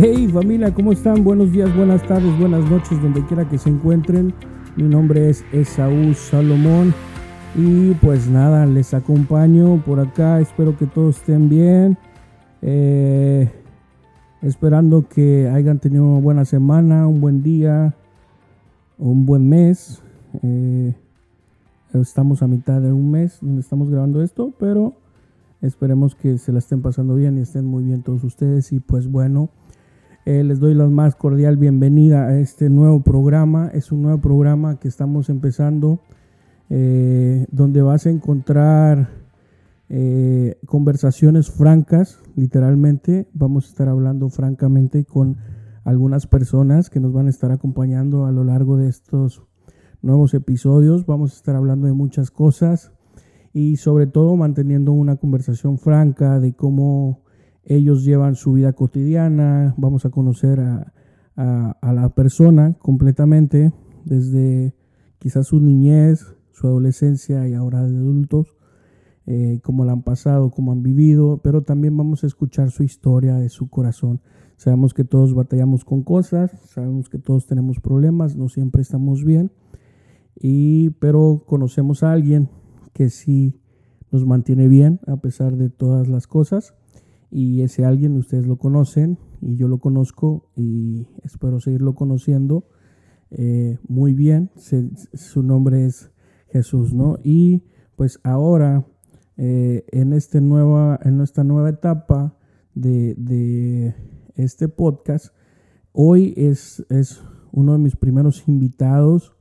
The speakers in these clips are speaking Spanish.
Hey familia, ¿cómo están? Buenos días, buenas tardes, buenas noches, donde quiera que se encuentren. Mi nombre es Esaú Salomón y pues nada, les acompaño por acá. Espero que todos estén bien. Eh, esperando que hayan tenido una buena semana, un buen día, un buen mes. Eh, estamos a mitad de un mes donde estamos grabando esto, pero esperemos que se la estén pasando bien y estén muy bien todos ustedes. Y pues bueno. Eh, les doy la más cordial bienvenida a este nuevo programa. Es un nuevo programa que estamos empezando, eh, donde vas a encontrar eh, conversaciones francas, literalmente. Vamos a estar hablando francamente con algunas personas que nos van a estar acompañando a lo largo de estos nuevos episodios. Vamos a estar hablando de muchas cosas y sobre todo manteniendo una conversación franca de cómo ellos llevan su vida cotidiana, vamos a conocer a, la persona completamente desde quizás su niñez, su adolescencia y ahora de adultos, eh, cómo la han pasado, cómo han vivido, pero también vamos a escuchar su historia de su corazón. Sabemos que todos batallamos con cosas, sabemos que todos tenemos problemas, no siempre estamos bien, y, pero conocemos a alguien que sí nos mantiene bien a pesar de todas las cosas y ese alguien ustedes lo conocen y yo lo conozco y espero seguirlo conociendo eh, muy bien. su nombre es Jesús, ¿no? Y pues ahora eh, en, este nueva, en esta nueva etapa de, este podcast, hoy es, es, uno de mis primeros invitados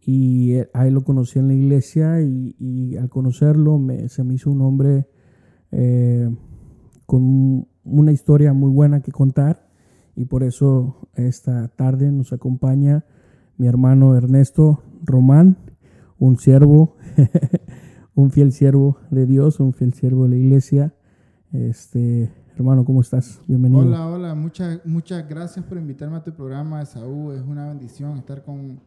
y eh, ahí lo conocí en la iglesia y, al conocerlo me, se me hizo un hombre con una historia muy buena que contar y por eso esta tarde nos acompaña mi hermano Ernesto Román, un siervo, un fiel siervo de Dios, un fiel siervo de la iglesia. Este, hermano, ¿cómo estás? Bienvenido. Hola, hola, muchas, muchas gracias por invitarme a tu programa, Saúl. Es una bendición estar con,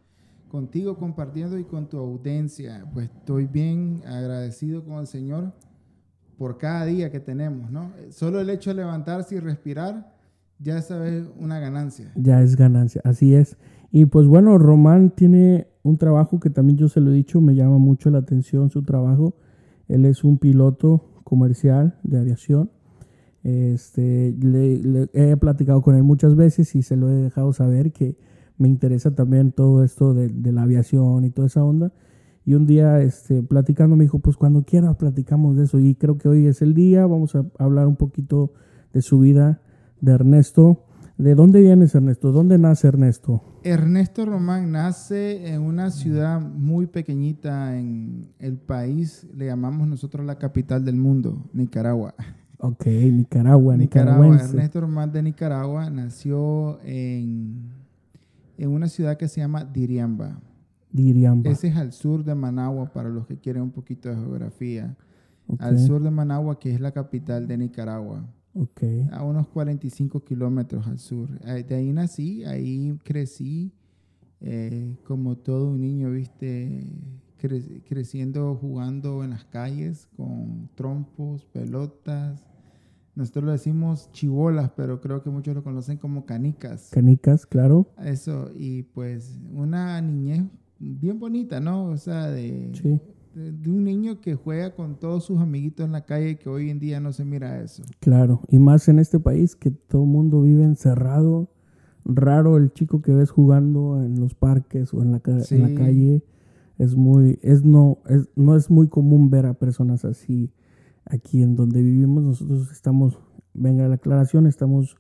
contigo compartiendo y con tu audiencia. Pues estoy bien agradecido con el Señor por cada día que tenemos, ¿no? Solo el hecho de levantarse y respirar, ya es una ganancia. Ya es ganancia, así es. Y pues bueno, Román tiene un trabajo que también yo se lo he dicho, me llama mucho la atención su trabajo. Él es un piloto comercial de aviación. Este, le, he platicado con él muchas veces y se lo he dejado saber que me interesa también todo esto de, de la aviación y toda esa onda. Y un día, este, platicando, me dijo, pues cuando quieras platicamos de eso. Y creo que hoy es el día, vamos a hablar un poquito de su vida, de Ernesto. ¿De dónde vienes, Ernesto? ¿Dónde nace Ernesto? Ernesto Román nace en una ciudad muy pequeñita en el país, le llamamos nosotros la capital del mundo, Nicaragua. Ok, Nicaragua, Nicaragua. Ernesto Román de Nicaragua nació en, en una ciudad que se llama Diriamba. Ese es al sur de Managua, para los que quieren un poquito de geografía. Al sur de Managua, que es la capital de Nicaragua. Okay. A unos 45 kilómetros al sur. De ahí nací, ahí crecí eh, como todo un niño, viste, creciendo, jugando en las calles con trompos, pelotas. Nosotros lo decimos chivolas, pero creo que muchos lo conocen como canicas. Canicas, claro. Eso, y pues una niñez bien bonita, ¿no? O sea, de, de, un niño que juega con todos sus amiguitos en la calle que hoy en día no se mira eso. Claro, y más en este país que todo el mundo vive encerrado. Raro el chico que ves jugando en los parques o en la, en la calle. Es muy, es no, es, no es muy común ver a personas así aquí en donde vivimos. Nosotros estamos, venga la aclaración, estamos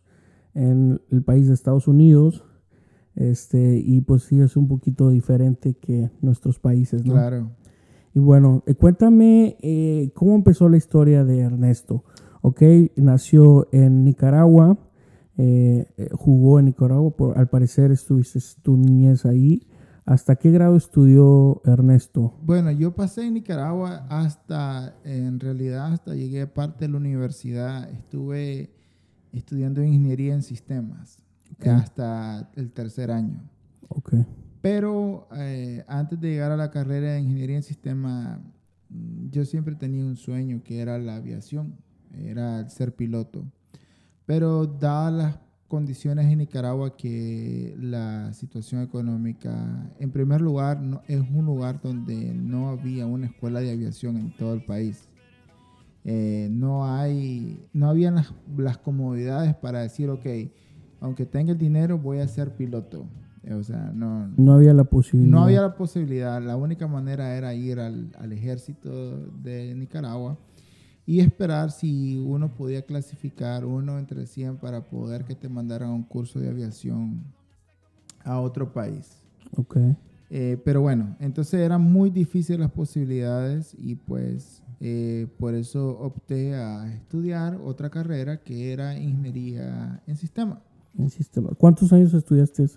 en el país de Estados Unidos, este, y pues sí es un poquito diferente que nuestros países, ¿no? Claro. Y bueno, eh, cuéntame eh, cómo empezó la historia de Ernesto. Ok, nació en Nicaragua, eh, jugó en Nicaragua, por, al parecer estuviste tu niñez ahí. ¿Hasta qué grado estudió Ernesto? Bueno, yo pasé en Nicaragua hasta, en realidad, hasta llegué a parte de la universidad. Estuve estudiando ingeniería en sistemas hasta el tercer año. Okay. Pero eh, antes de llegar a la carrera de ingeniería en sistema, mm, yo siempre tenía un sueño que era la aviación, era ser piloto. Pero dadas las condiciones en Nicaragua que la situación económica, en primer lugar, no, es un lugar donde no había una escuela de aviación en todo el país. Eh, no hay, no habían las, las, comodidades para decir, ok, aunque tenga el dinero, voy a ser piloto. O sea, no, no había la posibilidad. No había la posibilidad. La única manera era ir al, al ejército de Nicaragua y esperar si uno podía clasificar uno entre 100 para poder que te mandaran a un curso de aviación a otro país. Ok. Eh, pero bueno, entonces eran muy difíciles las posibilidades y pues eh, por eso opté a estudiar otra carrera que era ingeniería en sistema. En sistema. ¿Cuántos años estudiaste?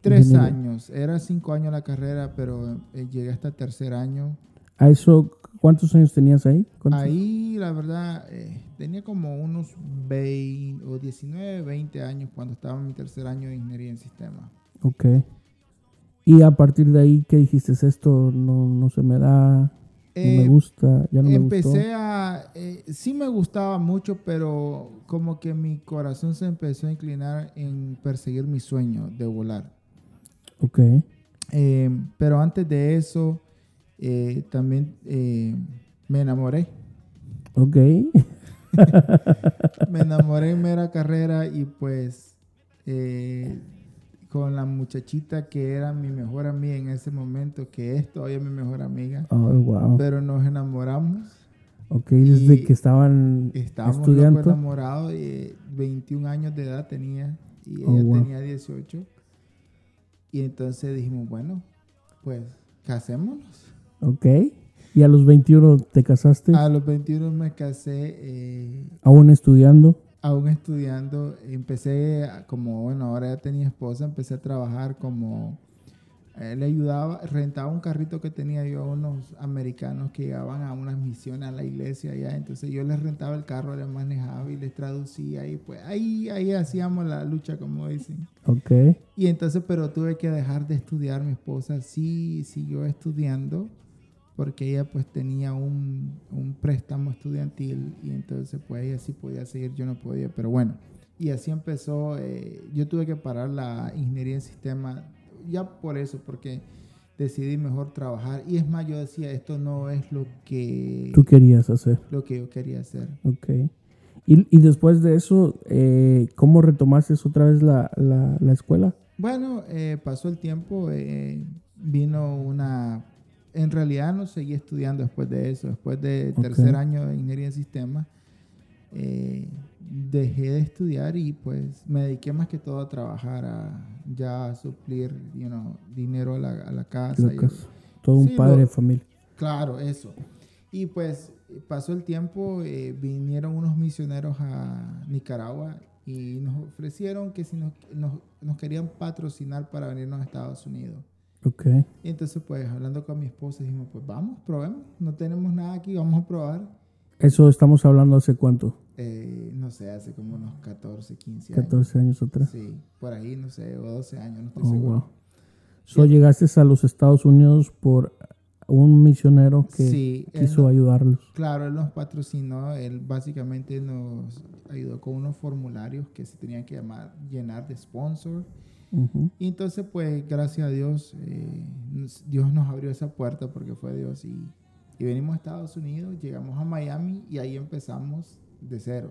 Tres años. Era cinco años la carrera, pero eh, llegué hasta el tercer año. ¿A eso cuántos años tenías ahí? Ahí, la verdad, eh, tenía como unos 20 o 19, 20 años cuando estaba en mi tercer año de ingeniería en sistemas. Ok. Y a partir de ahí, ¿qué dijiste? Esto no, no se me da, no me eh, gusta, ya no me Empecé gustó. a... Eh, sí me gustaba mucho, pero como que mi corazón se empezó a inclinar en perseguir mi sueño de volar. Ok. pero antes de eso eh, también eh, me enamoré. Ok. me enamoré en mera carrera y pues eh, con la muchachita que era mi mejor amiga en ese momento, que es todavía mi mejor amiga. Oh, wow. Pero nos enamoramos. Ok, desde que estaban estábamos estudiando. enamorados, y 21 años de edad tenía y oh, ella tenía 18. Y entonces dijimos, bueno, pues casémonos. Ok. ¿Y a los 21 te casaste? A los 21 me casé. Eh, ¿Aún estudiando? Aún estudiando. Empecé, como, bueno, ahora ya tenía esposa, empecé a trabajar como... Eh, le ayudaba, rentaba un carrito que tenía yo a unos americanos que llegaban a unas misiones a la iglesia allá. Entonces yo les rentaba el carro, les manejaba y les traducía y pues ahí, ahí hacíamos la lucha, como dicen. Ok. Y entonces, pero tuve que dejar de estudiar. Mi esposa sí siguió estudiando porque ella pues tenía un, un, préstamo estudiantil y entonces pues ella sí podía seguir, yo no podía, pero bueno, y así empezó, eh, yo tuve que parar la ingeniería en sistema ya por eso, porque decidí mejor trabajar y es más, yo decía, esto no es lo que... Tú querías hacer. Lo que yo quería hacer. Ok. Y, y después de eso, eh, ¿cómo retomaste otra vez la, la, la escuela? Bueno, eh, pasó el tiempo, eh, vino una en realidad no seguí estudiando después de eso. Después de tercer año de ingeniería en sistemas, eh, dejé de estudiar y pues me dediqué más que todo a trabajar, a ya suplir dinero a la, casa. todo un padre de familia. Claro, eso. Y pues pasó el tiempo, eh, vinieron unos misioneros a Nicaragua y nos ofrecieron que si nos, nos querían patrocinar para venirnos a Estados Unidos. Ok. Y entonces, pues, hablando con mi esposa, dijimos, pues vamos, probemos. No tenemos nada aquí, vamos a probar. ¿Eso estamos hablando hace cuánto? Eh, no sé, hace como unos 14, 15 años. 14 años atrás. Sí, por ahí, no sé, o 12 años, no estoy oh, seguro. Wow. So, llegaste a los Estados Unidos por un misionero que quiso ayudarlos. Claro, él nos patrocinó, él básicamente nos ayudó con unos formularios que se tenían que llamar, llenar de sponsor y entonces, pues, gracias a Dios, eh, Dios nos abrió esa puerta porque fue Dios. Y, y, venimos a Estados Unidos, llegamos a Miami y ahí empezamos de cero.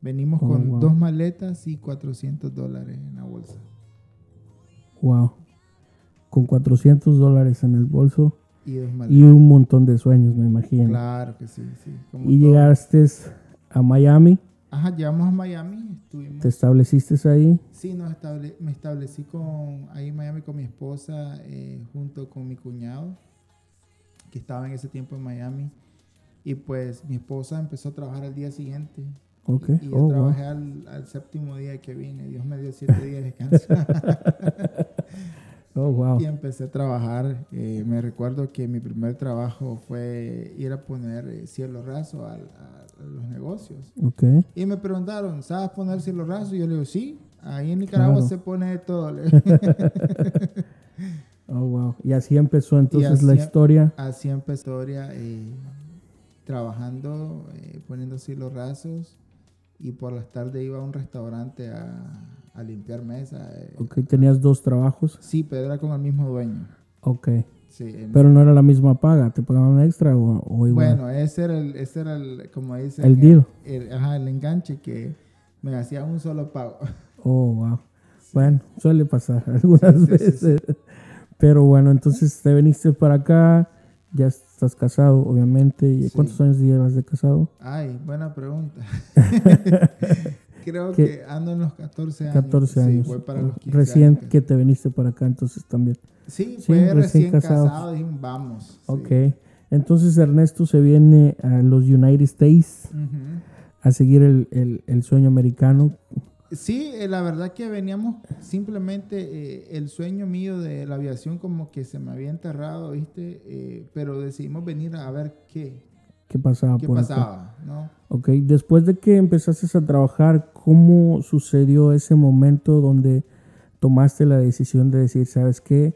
Venimos oh, con dos maletas y 400 dólares en la bolsa. Wow. Con 400 dólares en el bolso. Y, y, un montón de sueños, me imagino. Claro que sí, sí. y llegaste a Miami. Ajá, llegamos a Miami, estuvimos. ¿Te estableciste ahí? Sí, no, me establecí con, ahí en Miami con mi esposa, eh, junto con mi cuñado, que estaba en ese tiempo en Miami. Y pues mi esposa empezó a trabajar al día siguiente. Ok. Y, yo oh, trabajé al, séptimo día que vine. Dios me dio siete días de descanso. oh, wow. Y empecé a trabajar. Eh, me recuerdo que mi primer trabajo fue ir a poner eh, cielo raso al los negocios. Okay. Y me preguntaron, ¿sabes poner cielo raso? Y yo le digo, sí, ahí en Nicaragua se pone todo. oh, wow. Y así empezó entonces la historia. Así empezó la historia, eh, trabajando, eh, poniendo cielos rasos. Y por las tardes iba a un restaurante a, a limpiar mesa. eh. Ok, tenías dos trabajos. Sí, pero era con el mismo dueño. Ok. Sí, Pero no era la misma paga, ¿te pagaban extra o, o igual? bueno, ese era el, ese era el, como dicen, El deal. el- ajá, el enganche que me hacía un solo pago. Oh, wow. Bueno, suele pasar algunas Sí, sí, sí, veces. Pero bueno, entonces te viniste para acá, ya estás casado, obviamente. ¿Y Sí. cuántos años llevas de casado? Ay, buena pregunta. Creo ¿Qué? que ando en los 14 años. 14 años. Sí, voy para los 15 Recién años. que te viniste para acá, entonces también. Sí, Sí, fue recién recién, casados. casado, dijimos, vamos. sí. Ok. Entonces Ernesto se viene a los United States Ujú. a seguir el, el- el sueño americano. Sí, eh, la verdad que veníamos simplemente eh, el sueño mío de la aviación como que se me había enterrado, ¿viste? Eh, pero decidimos venir a ver qué, ¿Qué pasaba qué por acá? pasaba, ¿no? Ok, después de que empezaste a trabajar, ¿cómo sucedió ese momento donde tomaste la decisión de decir, sabes qué,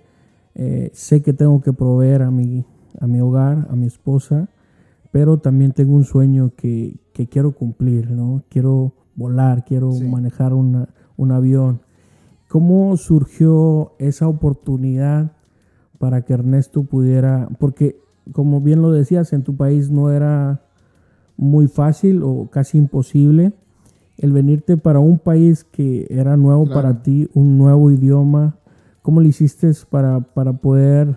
Eh, sé que tengo que proveer a mi, a mi hogar, a mi esposa, pero también tengo un sueño que, que quiero cumplir, ¿no? Quiero volar, quiero Sí. manejar una- un avión. ¿Cómo surgió esa oportunidad para que Ernesto pudiera, porque como bien lo decías, en tu país no era muy fácil o casi imposible el venirte para un país que era nuevo Claro. para ti, un nuevo idioma. ¿Cómo le hiciste para, para poder...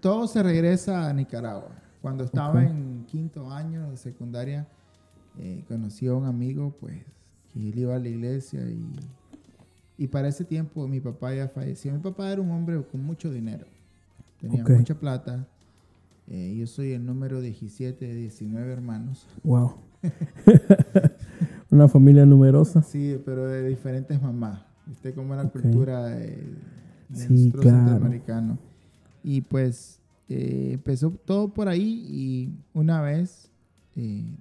Todo se regresa a Nicaragua. Cuando estaba Ok. en quinto año de secundaria, eh, conocí a un amigo, pues, que él iba a la iglesia y, y para ese tiempo mi papá ya falleció. Mi papá era un hombre con mucho dinero, tenía Ok. mucha plata. Eh, yo soy el número 17 de 19 hermanos. Wow. Una familia numerosa. Sí, pero de diferentes mamás. ¿Viste cómo era la Ok. cultura de, de Sí, nosotros claro. centroamericanos? Y pues eh, empezó todo por ahí y una vez eh,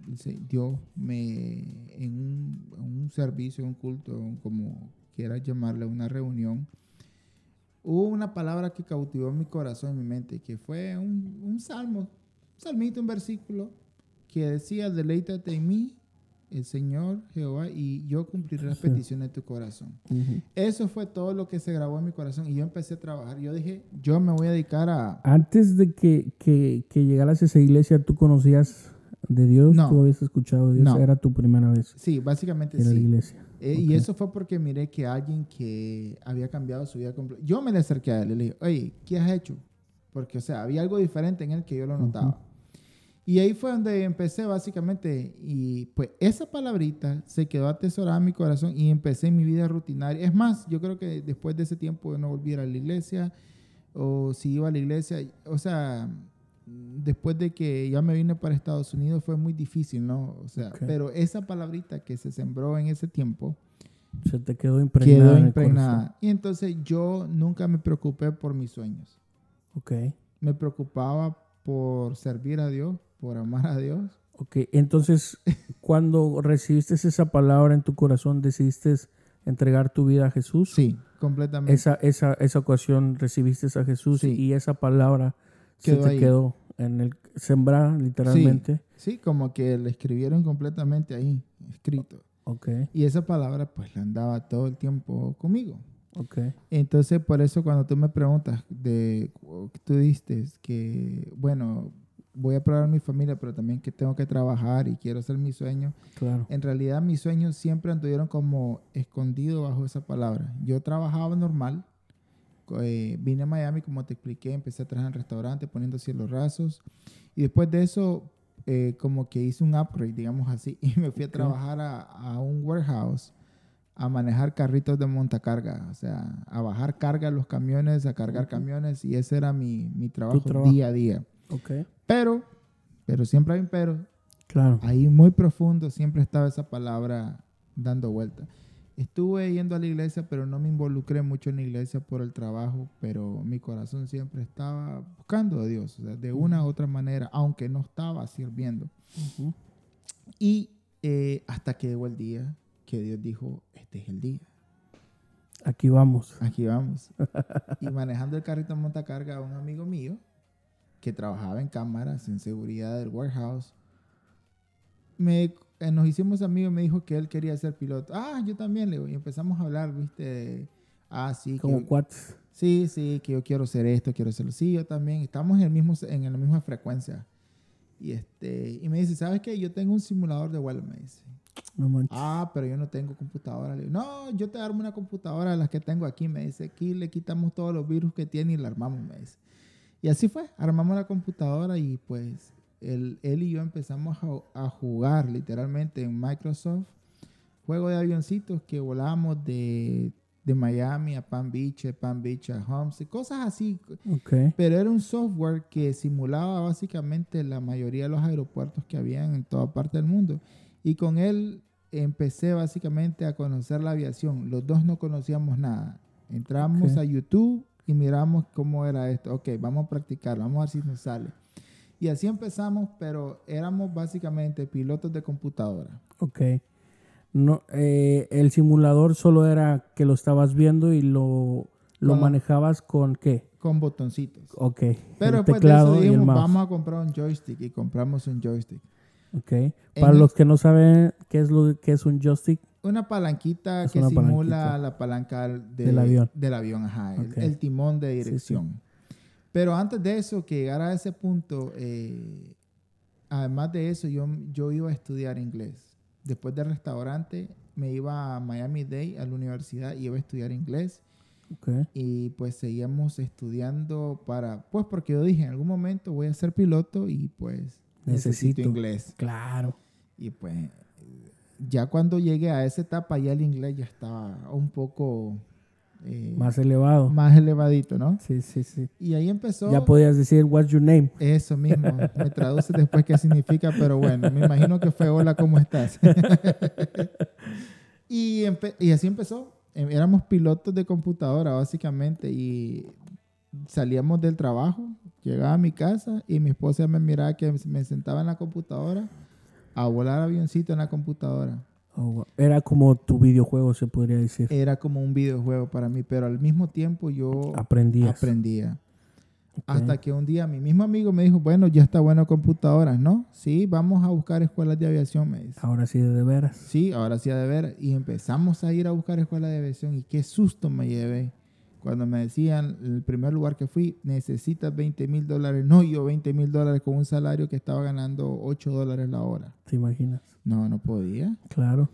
Dios me en un, en un servicio, un culto, como quieras llamarle, una reunión, hubo una palabra que cautivó mi corazón y mi mente, que fue un, un salmo, un salmito, un versículo, que decía, deleítate en mí, el Señor Jehová, y yo cumpliré las peticiones de tu corazón. Ujú. Eso fue todo lo que se grabó en mi corazón y yo empecé a trabajar. Yo dije, yo me voy a dedicar a... Antes de que, que, que llegaras a esa iglesia, ¿tú conocías de Dios? No. ¿Tú habías escuchado de Dios? No. Era tu primera vez Sí, básicamente en la sí. iglesia. Eh, Ok. Y eso fue porque miré que alguien que había cambiado su vida completa. Yo me le acerqué a él y le dije, oye, ¿qué has hecho? Porque, o sea, había algo diferente en él que yo lo notaba. Y ahí fue donde empecé básicamente. Y pues esa palabrita se quedó atesorada en mi corazón y empecé mi vida rutinaria. Es más, yo creo que después de ese tiempo yo no volví a la iglesia. O si iba a la iglesia, o sea, después de que ya me vine para Estados Unidos fue muy difícil, ¿no? O sea, Ok. pero esa palabrita que se sembró en ese tiempo Se te quedó impregnada. quedó en impregnada. Y entonces yo nunca me preocupé por mis sueños. Ok. Me preocupaba por servir a Dios, por amar a Dios. Ok, entonces cuando recibiste esa palabra en tu corazón, decidiste entregar tu vida a Jesús. Sí, completamente. Esa, esa, esa ocasión recibiste a Jesús Sí. y esa palabra Quedó se te ahí. quedó en el sembrada literalmente. Sí, como que le escribieron completamente ahí, escrito. Ok, Y esa palabra pues la andaba todo el tiempo conmigo. ok. Entonces, por eso cuando tú me preguntas de tú diste que, bueno, voy a probar mi familia, pero también que tengo que trabajar y quiero hacer mi sueño, Claro. en realidad mis sueños siempre anduvieron como escondidos bajo esa palabra. Yo trabajaba normal, eh, vine a Miami, como te expliqué, empecé a trabajar en restaurante poniendo cielos rasos y después de eso eh, como que hice un upgrade, digamos así, y me fui a trabajar a, a un warehouse a manejar carritos de montacarga, o sea, a bajar carga a los camiones, a cargar camiones y ese era mi, mi trabajo, trabajo. día a día. Ok, Pero, pero siempre hay un pero, claro. ahí muy profundo siempre estaba esa palabra dando vuelta. Estuve yendo a la iglesia, pero no me involucré mucho en la iglesia por el trabajo, pero mi corazón siempre estaba buscando a Dios, o sea, de una u otra manera, aunque no estaba sirviendo. Y eh, hasta que llegó el día que Dios dijo, este es el día, Aquí vamos. aquí vamos. y manejando el carrito de montacarga, un amigo mío que trabajaba en cámaras, en seguridad del warehouse, me eh, nos hicimos amigos, me dijo que él quería ser piloto. Ah, yo también, le digo, y empezamos a hablar, viste, ah, sí. Como que, cuates. Sí, sí, que yo quiero ser esto, quiero ser Sí, yo también. Estamos en, el mismo, en la misma frecuencia. Y, este, y me dice, ¿sabes qué? Yo tengo un simulador de vuelo, me dice. No manches. Ah, pero yo no tengo computadora. Le digo, no, yo te armo una computadora de las que tengo aquí. Me dice, aquí le quitamos todos los virus que tiene y la armamos, me dice. Y así fue, armamos la computadora y pues él, él y yo empezamos a, a jugar literalmente en Microsoft. Juego de avioncitos que volábamos de, de Miami a Palm Beach, de Palm Beach a Homestead, cosas así. Ok. Pero era un software que simulaba básicamente la mayoría de los aeropuertos que habían en toda parte del mundo. Y con él empecé básicamente a conocer la aviación. Los dos no conocíamos nada. Entramos a YouTube y miramos cómo era esto. Ok, vamos a practicar, vamos a ver si nos sale. Y así empezamos, pero éramos básicamente pilotos de computadora. Ok. No, eh, el simulador solo era que lo estabas viendo y lo, lo Con- manejabas con qué? con botoncitos. Ok. Pero el después de teclado eso y el dijimos, vamos a comprar un joystick y compramos un joystick. Ok. Para el- los que no saben qué es lo qué es un joystick, Una palanquita Es que una simula palanquita. la palanca de- Del avión. Del avión, ajá. el- Ok. El, timón de sí. dirección. Pero antes de eso, que llegara a ese punto, eh, además de eso, yo, yo iba a estudiar inglés. Después del restaurante, me iba a Miami Dade, a la universidad, y iba a estudiar inglés. ok. Y pues seguíamos estudiando para, pues porque yo dije, en algún momento voy a ser piloto y pues necesito, Necesito. inglés. Claro. Y pues ya cuando llegué a esa etapa ya el inglés ya estaba un poco eh, Más elevado. más elevadito, ¿no? Sí, sí, sí. Y ahí empezó Ya podías decir, what's your name? eso mismo. Me traduce después qué significa, pero bueno, me imagino que fue hola, ¿cómo estás? y, y así empezó. Em, Éramos pilotos de computadora básicamente y salíamos del trabajo, llegaba a mi casa y mi esposa me miraba que me sentaba en la computadora a volar avioncito en la computadora. Oh, wow. Era como tu videojuego, se podría decir. Era como un videojuego para mí, pero al mismo tiempo yo Aprendías. aprendía. Hasta que un día mi mismo amigo me dijo, bueno, ya está bueno computadoras, ¿no? Sí, vamos a buscar escuelas de aviación, me dice. Ahora sí, de veras. Sí, ahora sí de ver. Y empezamos a ir a buscar escuelas de aviación y qué susto me llevé. Cuando me decían, el primer lugar que fui, necesitas 20 mil dólares. No, yo 20 mil dólares con un salario que estaba ganando 8 dólares la hora. ¿Te imaginas? No, no podía. Claro.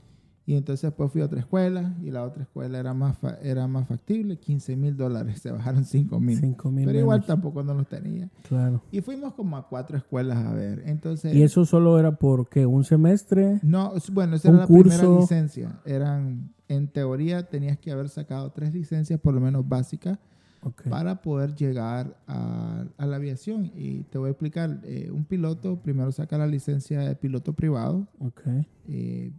Y entonces después fui a otra escuela y la otra escuela era más, era más factible, 15 mil dólares, se bajaron 5 mil. Cinco mil Pero igual tampoco no los tenía. Claro. Y fuimos como a cuatro escuelas a ver. Entonces, ¿Y eso solo era por qué? ¿Un semestre? no, bueno, esa era la primera licencia. Eran, en teoría, tenías que haber sacado tres licencias, por lo menos básicas, para poder llegar a, a la aviación. Y te voy a explicar, eh, un piloto primero saca la licencia de piloto privado. Ok. Eh,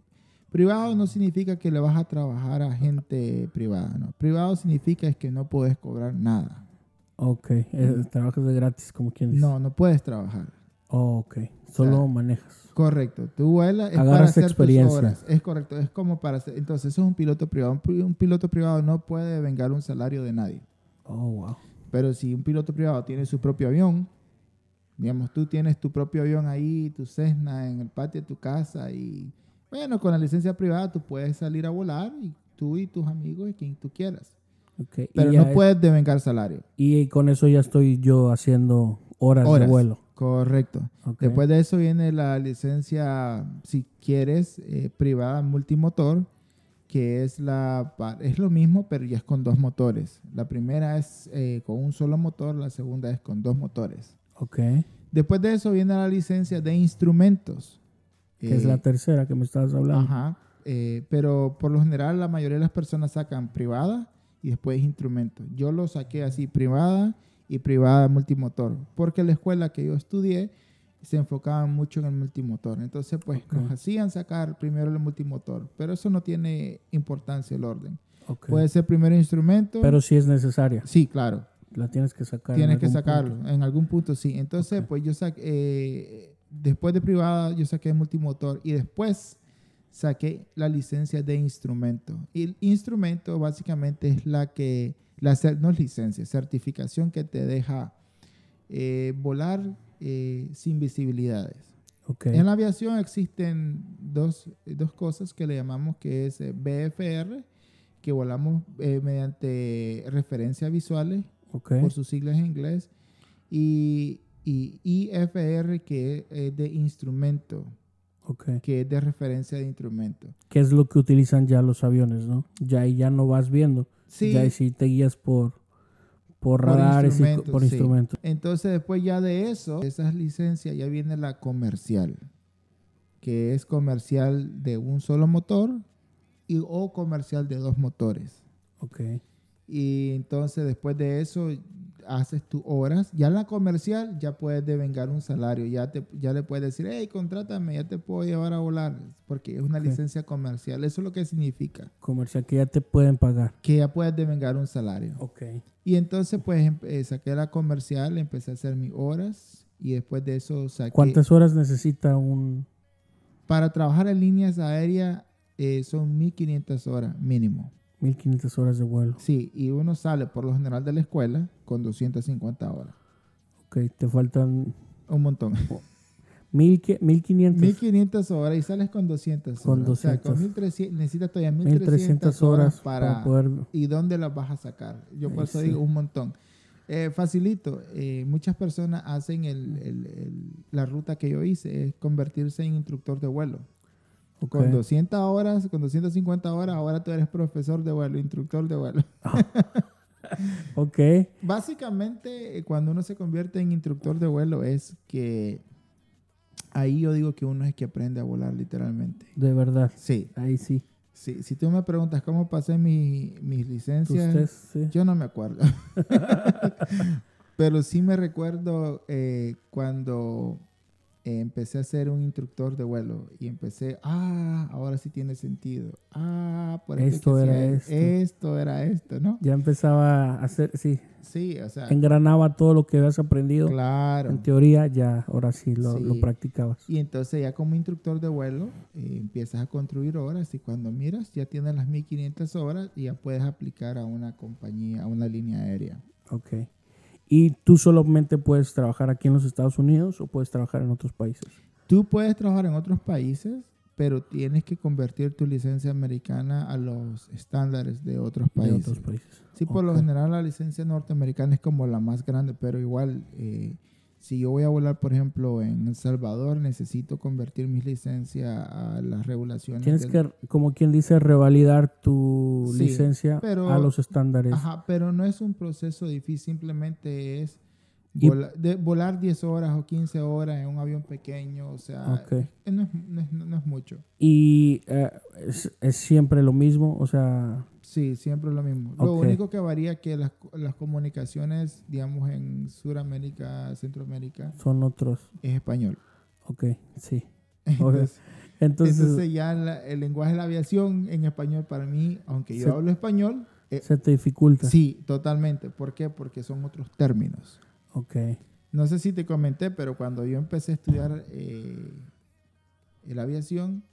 privado no significa que le vas a trabajar a gente privada, ¿no? Privado significa es que no puedes cobrar nada. Ok. Eh, trabajas de gratis, como quien dice. No, no puedes trabajar. Oh, ok. Solo sea, manejas. Correcto. Tu vuela es para Agarras hacer experiencia. tus. Es correcto. Es como para hacer. Entonces, eso es un piloto privado. Un piloto privado no puede vengar un salario de nadie. Oh, wow. Pero si un piloto privado tiene su propio avión, digamos, tú tienes tu propio avión ahí, tu Cessna en el patio de tu casa y, bueno, con la licencia privada tú puedes salir a volar y tú y tus amigos y quien tú quieras. Ok. Pero no es- puedes devengar salario. y con eso ya estoy yo haciendo horas, Horas. de vuelo. Correcto. Ok. Después de eso viene la licencia, si quieres, eh, privada multimotor, que es, la, es lo mismo, pero ya es con dos motores. La primera es eh, con un solo motor, la segunda es con dos motores. Ok. Después de eso viene la licencia de instrumentos. Que es Eh, la tercera que me estabas hablando. Ajá. eh, pero por lo general la mayoría de las personas sacan privada y después instrumentos. Yo lo saqué así, privada y privada multimotor, porque la escuela que yo estudié se enfocaban mucho en el multimotor. Entonces, pues nos hacían sacar primero el multimotor, pero eso no tiene importancia el orden. Puede ser primero instrumento. Pero si es necesaria. sí, claro. La tienes que sacar. en Tienes que sacarlo, punto. en algún punto sí. Entonces, pues yo saqué, eh, después de privada, yo saqué multimotor y después saqué la licencia de instrumento. Y el instrumento básicamente es la que, la, no es licencia, certificación que te deja eh, volar eh, sin visibilidades. Ok. En la aviación existen dos, dos cosas que le llamamos que es eh, BFR, que volamos eh, mediante referencias visuales, Ok. por sus siglas en inglés, y, y IFR, que es de instrumento, que es de referencia de instrumento. ¿Qué es lo que utilizan ya los aviones, no? Ya ahí ya no vas viendo. Sí, Ya ahí sí te guías por, por Por radares y por sí. instrumentos. Entonces, después ya de eso, esas licencias, ya viene la comercial, que es comercial de un solo motor y, o comercial de dos motores. Ok. Y entonces, después de eso, haces tus horas. Ya en la comercial, ya puedes devengar un salario. Ya, te, ya le puedes decir, hey, contrátame, ya te puedo llevar a volar. Porque es una licencia comercial. Eso es lo que significa. Comercial que ya te pueden pagar. Que ya puedes devengar un salario. Ok. Y entonces, pues, em- eh, saqué la comercial, empecé a hacer mis horas. Y después de eso, saqué... ¿Cuántas horas necesita un...? Para trabajar en líneas aéreas eh, son 1500 horas mínimo. 1500 horas de vuelo. Sí, y uno sale por lo general de la escuela con 250 horas. Ok, te faltan Un montón. mil, que- 1500. 1500 horas y sales con 200 horas. Con O sea, con 200. 1300, necesitas todavía 1300 1300 horas para... para poder... ¿Y dónde las vas a sacar? Yo por eso sí. digo un montón. Eh, facilito. eh, muchas personas hacen el- el- el- la ruta que yo hice, es convertirse en instructor de vuelo. Con 200 horas, con 250 horas, ahora tú eres profesor de vuelo, instructor de vuelo. Ok. Básicamente, eh, cuando uno se convierte en instructor de vuelo es que ahí yo digo que uno es que aprende a volar literalmente. De verdad. Sí, Ahí sí. sí. Si tú me preguntas cómo pasé mi- mis licencias, Usted, sí. yo no me acuerdo. Pero sí me recuerdo eh, cuando eh, empecé a ser un instructor de vuelo y empecé, ah, ahora sí tiene sentido. Ah, por esto, era esto. Esto era esto, ¿no? Ya empezaba a hacer, sí, Sí, o sea, engranaba todo lo que habías aprendido. claro. En teoría, ya, ahora sí lo, Sí. lo practicabas. Y entonces ya como instructor de vuelo eh, empiezas a construir horas y cuando miras ya tienes las 1500 horas y ya puedes aplicar a una compañía, a una línea aérea. Ok. ¿Y tú solamente puedes trabajar aquí en los Estados Unidos o puedes trabajar en otros países? Tú puedes trabajar en otros países, pero tienes que convertir tu licencia americana a los estándares de otros De países. otros países. Sí, por lo general la licencia norteamericana es como la más grande, pero igual, eh, si yo voy a volar, por ejemplo, en El Salvador, necesito convertir mi licencia a las regulaciones. Tienes del- que, como quien dice, revalidar tu Sí, licencia pero- a los estándares. Ajá, pero no es un proceso difícil, simplemente es vola- de- volar 10 horas o 15 horas en un avión pequeño, o sea, eh, no, es, no es- no es mucho. Y eh, es, es siempre lo mismo, o sea, Sí, siempre lo mismo. Lo único que varía es que las, las comunicaciones, digamos, en Sudamérica, Centroamérica, son otros. es español. Ok, sí. Entonces, Entonces, entonces ya la- el lenguaje de la aviación en español para mí, aunque yo Se- hablo español, eh, se te dificulta. sí, totalmente. ¿Por qué? Porque son otros términos. Ok, No sé si te comenté, pero cuando yo empecé a estudiar eh, la aviación,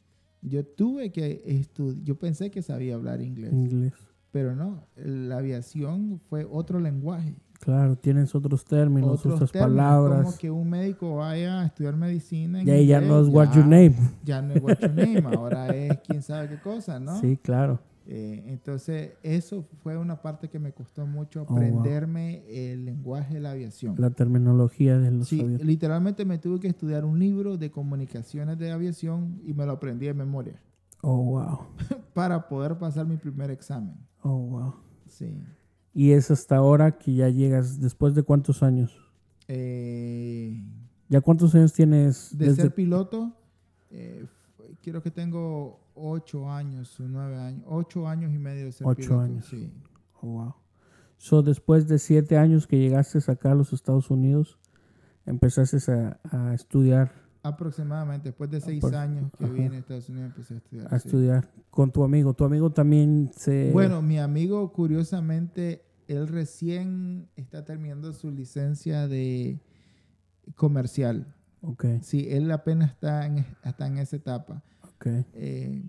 yo tuve que estudiar, yo pensé que sabía hablar inglés, inglés. pero no, la aviación fue otro lenguaje. Claro, tienes otros términos, otros otras términos, palabras. Como que un médico vaya a estudiar medicina. en Y ahí ya no es what ya- your name. Ya no es what your name, ahora es quién sabe qué cosa, ¿no? Sí, claro. Eh, entonces, eso fue una parte que me costó mucho Oh, wow. aprenderme el lenguaje de la aviación. La terminología de los Sí, aviones. literalmente me tuve que estudiar un libro de comunicaciones de aviación y me lo aprendí de memoria Oh, wow. para poder pasar mi primer examen. Oh, wow. Sí. Y es hasta ahora que ya llegas, después de cuántos años. Eh, ¿Ya cuántos años tienes de desde ser piloto, eh, creo que tengo ocho años o nueve años, ocho años y medio de ser Ocho piloto. años. Sí. Oh, wow. So, después de siete años que llegaste acá a los Estados Unidos, empezaste a, a estudiar, Aproximadamente, después de seis Apro- años que ajá. vine a Estados Unidos, empecé a estudiar. a sí. estudiar con tu amigo. Tu amigo también se... Bueno, mi amigo, curiosamente, él recién está terminando su licencia de comercial. Ok, Sí, él apenas está en, está en esa etapa. Ok. Eh,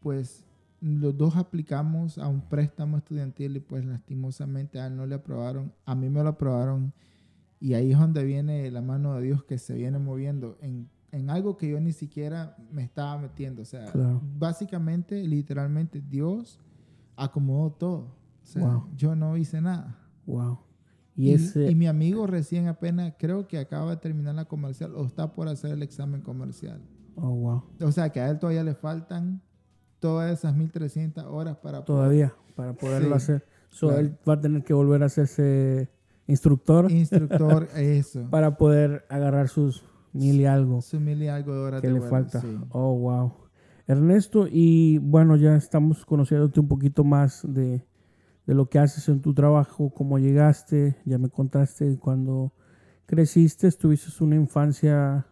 pues los dos aplicamos a un préstamo estudiantil y pues lastimosamente a él no le aprobaron. A mí me lo aprobaron y ahí es donde viene la mano de Dios que se viene moviendo. En en algo que yo ni siquiera me estaba metiendo. O sea, Claro. básicamente, literalmente, Dios acomodó todo. O sea, Wow. yo no hice nada. Wow. Y, Y ese, y mi amigo recién apenas, creo que acaba de terminar la comercial o está por hacer el examen comercial. Oh, wow. O sea, que a él todavía le faltan todas esas 1300 horas para poder- Todavía, para poderlo Sí, hacer. So, claro. él va a tener que volver a hacerse instructor instructor, eso. para poder agarrar sus mil y algo Su mil y algo de horas que de le vuelo, falta. sí. Oh, wow. Ernesto, y bueno, ya estamos conociéndote un poquito más de, de lo que haces en tu trabajo, cómo llegaste, ya me contaste cuando creciste, tuviste una infancia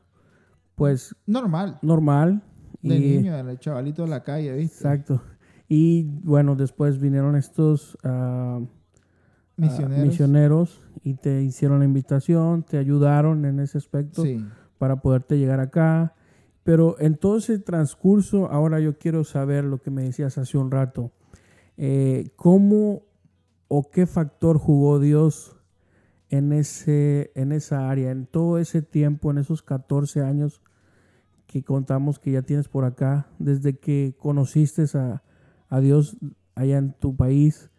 pues Normal. normal. De y- niño, el chavalito de la calle, ¿viste? Exacto. Y bueno, después vinieron estos ah, Misioneros. misioneros y te hicieron la invitación, te ayudaron en ese aspecto Sí. para poderte llegar acá. Pero en todo ese transcurso, ahora yo quiero saber lo que me decías hace un rato. Eh, ¿Cómo o qué factor jugó Dios en, ese, en esa área, en todo ese tiempo, en esos 14 años que contamos que ya tienes por acá, desde que conociste a, a Dios allá en tu país,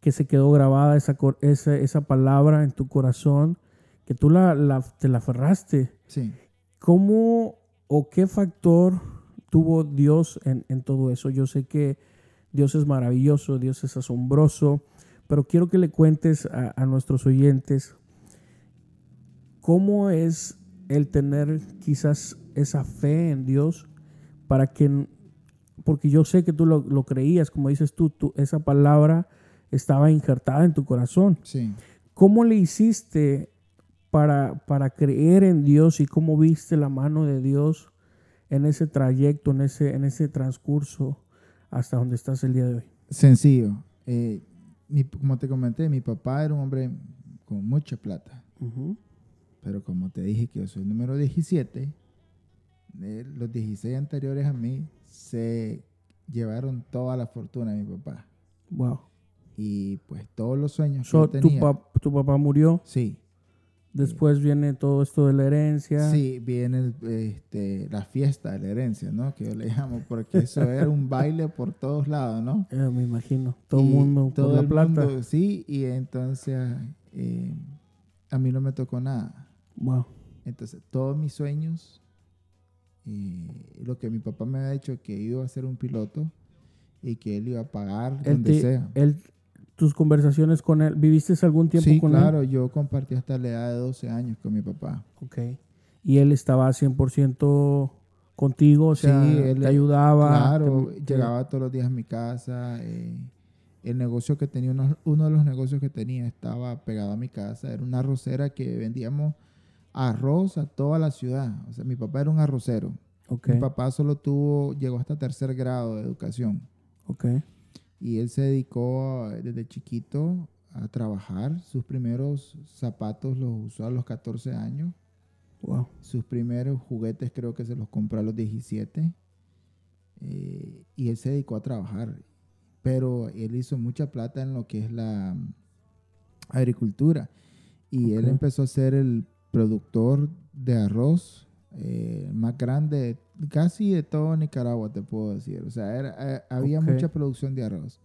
que se quedó grabada esa, esa, esa palabra en tu corazón, que tú la, la- te la aferraste? Sí. ¿Cómo o qué factor tuvo Dios en, en todo eso? Yo sé que Dios es maravilloso, Dios es asombroso, pero quiero que le cuentes a, a nuestros oyentes cómo es el tener quizás esa fe en Dios para que, porque yo sé que tú lo, lo creías, como dices tú, tú, esa palabra estaba injertada en tu corazón. Sí. ¿Cómo le hiciste para, para creer en Dios y cómo viste la mano de Dios en ese trayecto, en ese, en ese transcurso hasta donde estás el día de hoy? Sencillo. Eh, mi- como te comenté, mi papá era un hombre con mucha plata. Pero como te dije que yo soy el número 17, eh, los 16 anteriores a mí se llevaron toda la fortuna de mi papá. Wow. Y pues todos los sueños que yo tu, tenía. pap- tu papá murió, Sí, después viene todo esto de la herencia. sí, viene este, la fiesta de la herencia, ¿no? Que yo le llamo, porque eso era un baile por todos lados, ¿no? Eh, me imagino, todo el mundo todo por la el plata. mundo, sí, y entonces eh, a mí no me tocó nada. Wow. Entonces, todos mis sueños, eh, lo que mi papá me había dicho, que iba a ser un piloto y que él iba a pagar Él donde te- sea. él- tus conversaciones con él, ¿viviste algún tiempo Sí, con claro, yo compartí hasta la edad de 12 años con mi papá. él? Ok. Y él estaba 100% contigo, o Sí, sea, él- te ayudaba. Claro, te- te- llegaba todos los días a mi casa. eh, el negocio que tenía, uno, uno de los negocios que tenía estaba pegado a mi casa. Era una arrocera que vendíamos arroz a toda la ciudad. O sea, mi papá era un arrocero. Mi papá solo tuvo, llegó hasta tercer grado de educación. ok. Y él se dedicó eh, desde chiquito a trabajar. Sus primeros zapatos los usó a los 14 años. Wow. Sus primeros juguetes creo que se los compró a los 17. Eh, y él se dedicó a trabajar. Pero él hizo mucha plata en lo que es la mm, agricultura. Y él empezó a ser el productor de arroz eh, más grande, casi de todo Nicaragua, te puedo decir. O sea, era- eh, había mucha producción de arroz.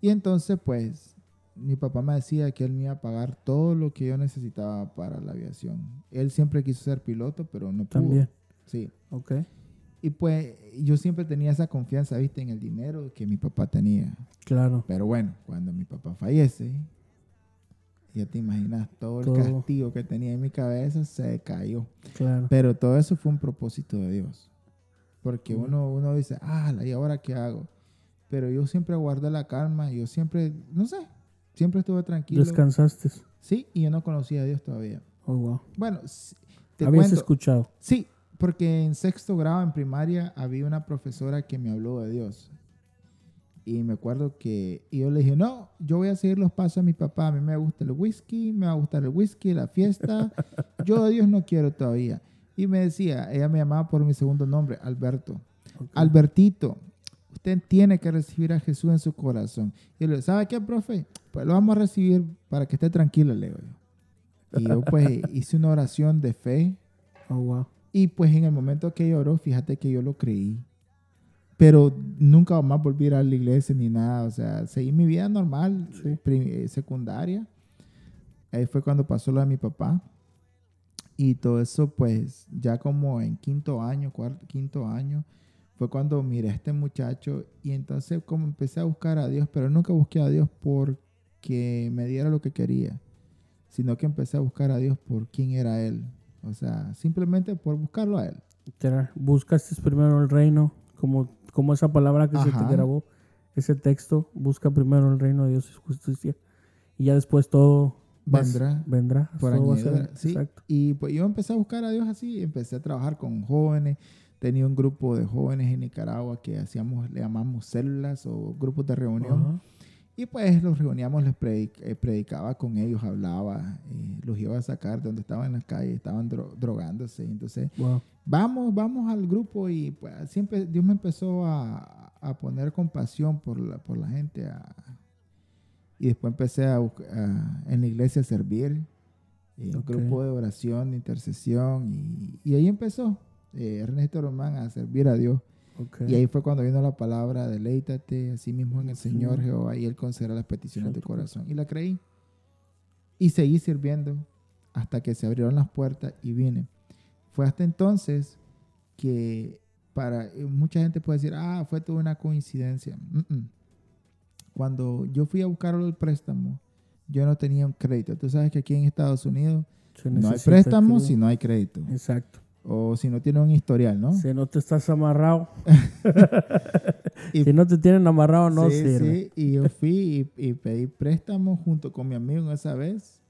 Y entonces, pues, mi papá me decía que él me iba a pagar todo lo que yo necesitaba para la aviación. Él siempre quiso ser piloto, pero no pudo. También. Sí. Ok. Y pues yo siempre tenía esa confianza, viste, en el dinero que mi papá tenía. Claro. Pero bueno, cuando mi papá fallece, ya te imaginas, todo el castigo que tenía en mi cabeza se cayó. Claro. Pero todo eso fue un propósito de Dios. Porque uno, uno dice, ah, ¿y ahora qué hago? Pero yo siempre guardé la calma, yo siempre, no sé, siempre estuve tranquilo. Descansaste. Sí, y yo no conocía a Dios todavía. Oh, wow. Bueno, te Habías cuento. escuchado. Sí, porque en sexto grado en primaria había una profesora que me habló de Dios. Y me acuerdo que y yo le dije, no, yo voy a seguir los pasos de mi papá. A mí me gusta el whisky, me va a gustar el whisky, la fiesta. Yo de Dios no quiero todavía. Y me decía, ella me llamaba por mi segundo nombre, Alberto. Ok. Albertito, usted tiene que recibir a Jesús en su corazón. Y le digo, ¿sabe qué, profe? Pues lo vamos a recibir para que esté tranquilo, le digo yo. Y yo pues hice una oración de fe Oh, wow. Y pues en el momento que lloró, fíjate que yo lo creí. Pero nunca más volví a ir a la iglesia ni nada. O sea, seguí mi vida normal, prim- eh, secundaria. Ahí fue cuando pasó lo de mi papá. Y todo eso, pues, ya como en quinto año, cuarto, quinto año, fue cuando miré a este muchacho y entonces como empecé a buscar a Dios, pero nunca busqué a Dios porque me diera lo que quería, sino que empecé a buscar a Dios por quién era Él. O sea, simplemente por buscarlo a Él. Buscaste primero el reino, como, como esa palabra que se Ajá. te grabó, ese texto, busca primero el reino de Dios y su justicia. Y ya después todo vas- Vendrá vendrá. por todo ser- sí. Exacto. Y pues yo empecé a buscar a Dios así, empecé a trabajar con jóvenes. Tenía un grupo de jóvenes en Nicaragua que hacíamos, le llamamos células o grupos de reunión. Y pues los reuníamos, les predic- eh, predicaba con ellos, hablaba, eh, los iba a sacar de donde estaban en las calles, estaban dro- drogándose. Entonces, Wow. Vamos, vamos al grupo y pues siempre Dios me empezó a, a poner compasión por la, por la gente. a- y después empecé a, a- en la iglesia a servir, en Ok. grupo de oración, de intercesión. Y, y ahí empezó eh, Ernesto Román a servir a Dios. ok. Y ahí fue cuando vino la palabra, deleítate así mismo en el Sí. Señor Jehová y Él concederá las peticiones de Exacto. corazón. Y la creí. Y seguí sirviendo hasta que se abrieron las puertas y vine. Fue hasta entonces que para eh, mucha gente puede decir, ah, fue toda una coincidencia. Mm, mm. Cuando yo fui a buscar el préstamo, yo no tenía un crédito. Tú sabes que aquí en Estados Unidos no hay préstamo si no hay crédito. Exacto. O si no tiene un historial, ¿no? Si no te estás amarrado, Y si no te tienen amarrado, no sí, sirve. sí, y yo fui y, y pedí préstamo junto con mi amigo esa vez.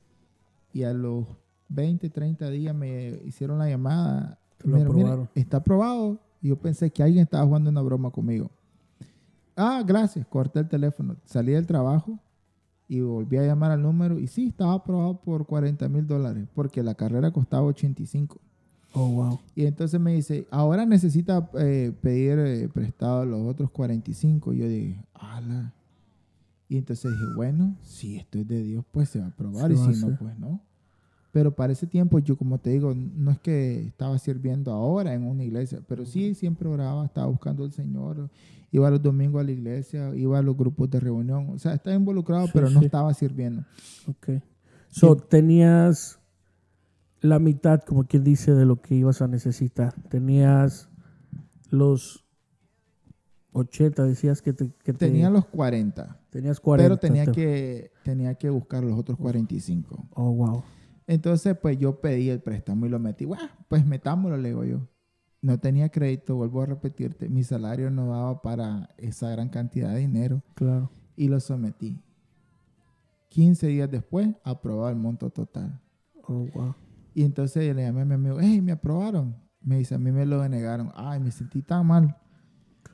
Y a los 20, 30 días me hicieron la llamada. Lo Mira, está aprobado. Y yo pensé que alguien estaba jugando una broma conmigo. Ah, gracias. Corté el teléfono. Salí del trabajo y volví a llamar al número. Y sí, estaba aprobado por 40 mil dólares porque la carrera costaba 85. Oh, wow. Y entonces me dice, ahora necesita eh, pedir eh, prestado los otros 45. Y yo dije, ala. Y entonces dije, bueno, si esto es de Dios, pues se va a aprobar. Se y si no, pues no. Pero para ese tiempo, yo como te digo, no es que estaba sirviendo ahora en una iglesia, pero sí siempre oraba, estaba buscando al Señor. Iba los domingos a la iglesia, iba a los grupos de reunión. O sea, estaba involucrado, Sí, pero no sí. estaba sirviendo. Ok. So, tenías la mitad, como quien dice, de lo que ibas a necesitar. Tenías los 80, decías que, te, que te- Tenía los 40, tenías 40. pero tenía te- que, tenía que buscar los otros 45. Oh, wow. Entonces, pues yo pedí el préstamo y lo metí. Bueno, pues metámoslo, le digo yo. No tenía crédito, vuelvo a repetirte. Mi salario no daba para esa gran cantidad de dinero Claro. y lo sometí. 15 días después, aprobado el monto total. Oh, wow. Y entonces le llamé a mi amigo, hey, me aprobaron. Me dice, a mí me lo denegaron. Ay, me sentí tan mal.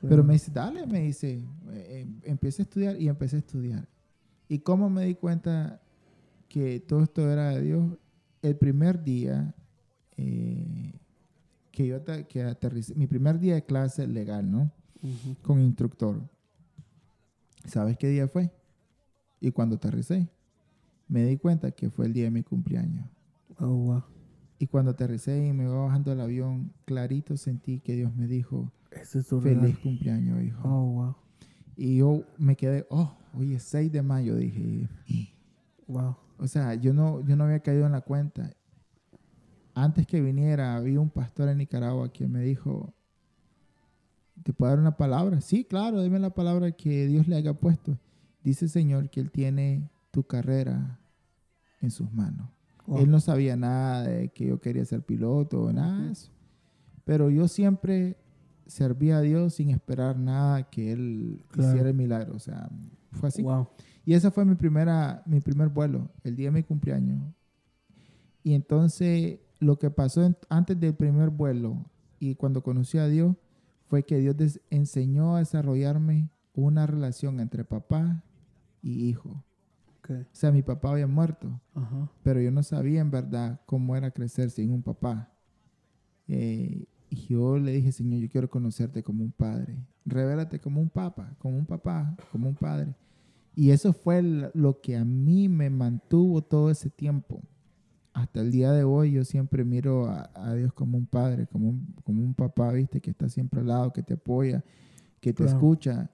Pero me dice, dale, me dice, eh, eh, empieza a estudiar y empecé a estudiar. ¿Y cómo me di cuenta que todo esto era de Dios? El primer día eh, que yo que aterricé, mi primer día de clase legal, ¿no? Con instructor. ¿Sabes qué día fue? Y cuando aterricé, me di cuenta que fue el día de mi cumpleaños. Oh, wow. Y cuando aterricé y me iba bajando del avión, clarito sentí que Dios me dijo, Ese es feliz cumpleaños, hijo. Oh, wow. Y yo me quedé, oh, oye, 6 de mayo, dije. Wow. O sea, yo no, yo no había caído en la cuenta. Antes que viniera, había un pastor en Nicaragua que me dijo, ¿te puedo dar una palabra? Sí, claro, dime la palabra que Dios le haya puesto. Dice el Señor que Él tiene tu carrera en sus manos. Wow. Él no sabía nada de que yo quería ser piloto o nada de eso. Pero yo siempre servía a Dios sin esperar nada que Él Claro. hiciera el milagro. O sea, fue así. Wow. Y ese fue mi, primera, mi primer vuelo, el día de mi cumpleaños. Y entonces lo que pasó en- antes del primer vuelo y cuando conocí a Dios fue que Dios des- enseñó a desarrollarme una relación entre papá y hijo. O sea, mi papá había muerto, pero yo no sabía en verdad cómo era crecer sin un papá. Eh, y yo le dije, Señor, yo quiero conocerte como un padre. Revélate como un papa, como un papá, como un padre. Y eso fue lo que a mí me mantuvo todo ese tiempo. hasta el día de hoy yo siempre miro a, a Dios como un padre, como un, como un papá, ¿viste? Que está siempre al lado, que te apoya, que te Claro. escucha.